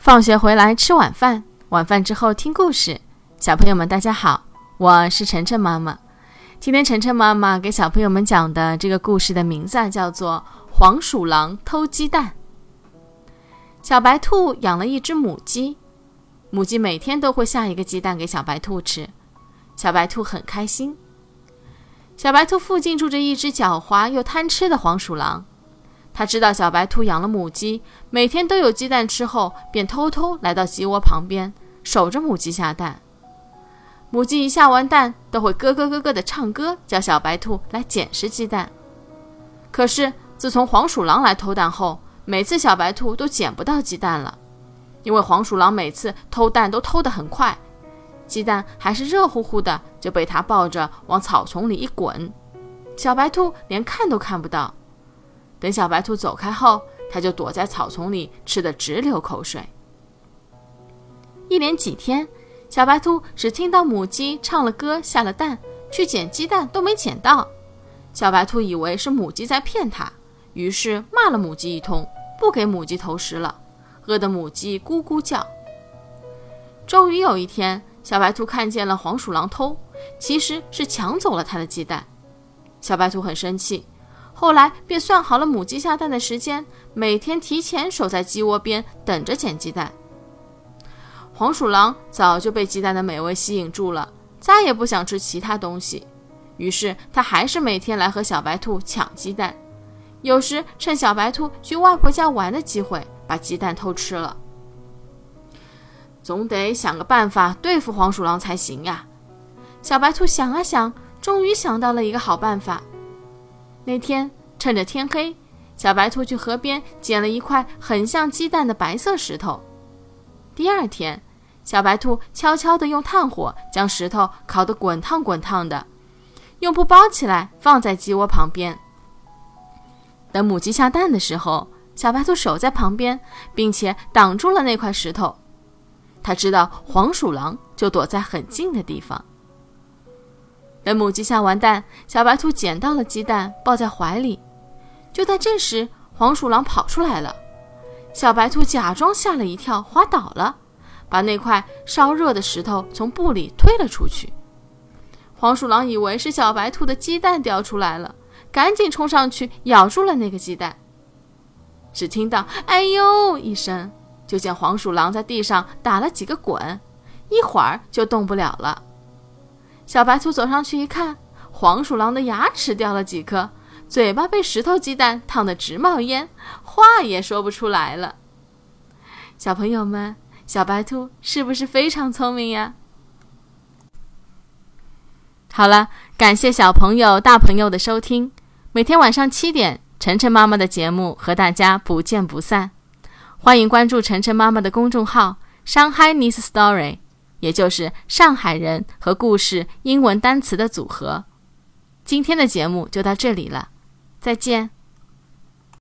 放学回来吃晚饭，晚饭之后听故事。小朋友们，大家好，我是晨晨妈妈。今天晨晨妈妈给小朋友们讲的这个故事的名字啊，叫做《黄鼠狼偷鸡蛋》。小白兔养了一只母鸡，母鸡每天都会下一个鸡蛋给小白兔吃，小白兔很开心。小白兔附近住着一只狡猾又贪吃的黄鼠狼。他知道小白兔养了母鸡，每天都有鸡蛋吃后，便偷偷来到鸡窝旁边，守着母鸡下蛋。母鸡一下完蛋，都会咯咯咯咯的唱歌，叫小白兔来捡拾鸡蛋。可是自从黄鼠狼来偷蛋后，每次小白兔都捡不到鸡蛋了，因为黄鼠狼每次偷蛋都偷得很快，鸡蛋还是热乎乎的，就被它抱着往草丛里一滚，小白兔连看都看不到。等小白兔走开后，它就躲在草丛里，吃得直流口水。一连几天，小白兔只听到母鸡唱了歌，下了蛋，去捡鸡蛋都没捡到。小白兔以为是母鸡在骗它，于是骂了母鸡一通，不给母鸡投食了，饿得母鸡咕咕叫。终于有一天，小白兔看见了黄鼠狼偷，其实是抢走了它的鸡蛋。小白兔很生气。后来便算好了母鸡下蛋的时间，每天提前守在鸡窝边等着捡鸡蛋。黄鼠狼早就被鸡蛋的美味吸引住了，再也不想吃其他东西，于是他还是每天来和小白兔抢鸡蛋，有时趁小白兔去外婆家玩的机会把鸡蛋偷吃了。总得想个办法对付黄鼠狼才行呀！小白兔想啊想，终于想到了一个好办法。那天趁着天黑，小白兔去河边捡了一块很像鸡蛋的白色石头。第二天，小白兔悄悄地用炭火将石头烤得滚烫滚烫的，用布包起来放在鸡窝旁边。等母鸡下蛋的时候，小白兔守在旁边，并且挡住了那块石头。他知道黄鼠狼就躲在很近的地方。等母鸡下完蛋，小白兔捡到了鸡蛋，抱在怀里。就在这时，黄鼠狼跑出来了。小白兔假装吓了一跳，滑倒了，把那块烧热的石头从布里推了出去。黄鼠狼以为是小白兔的鸡蛋掉出来了，赶紧冲上去咬住了那个鸡蛋。只听到“哎呦”一声，就见黄鼠狼在地上打了几个滚，一会儿就动不了了。小白兔走上去一看，黄鼠狼的牙齿掉了几颗，嘴巴被石头鸡蛋烫得直冒烟，话也说不出来了。小朋友们，小白兔是不是非常聪明呀？好了，感谢小朋友、大朋友的收听。每天晚上七点，晨晨妈妈的节目和大家不见不散。欢迎关注晨晨妈妈的公众号“上海 Nice Story”。也就是上海人和故事英文单词的组合。今天的节目就到这里了，再见。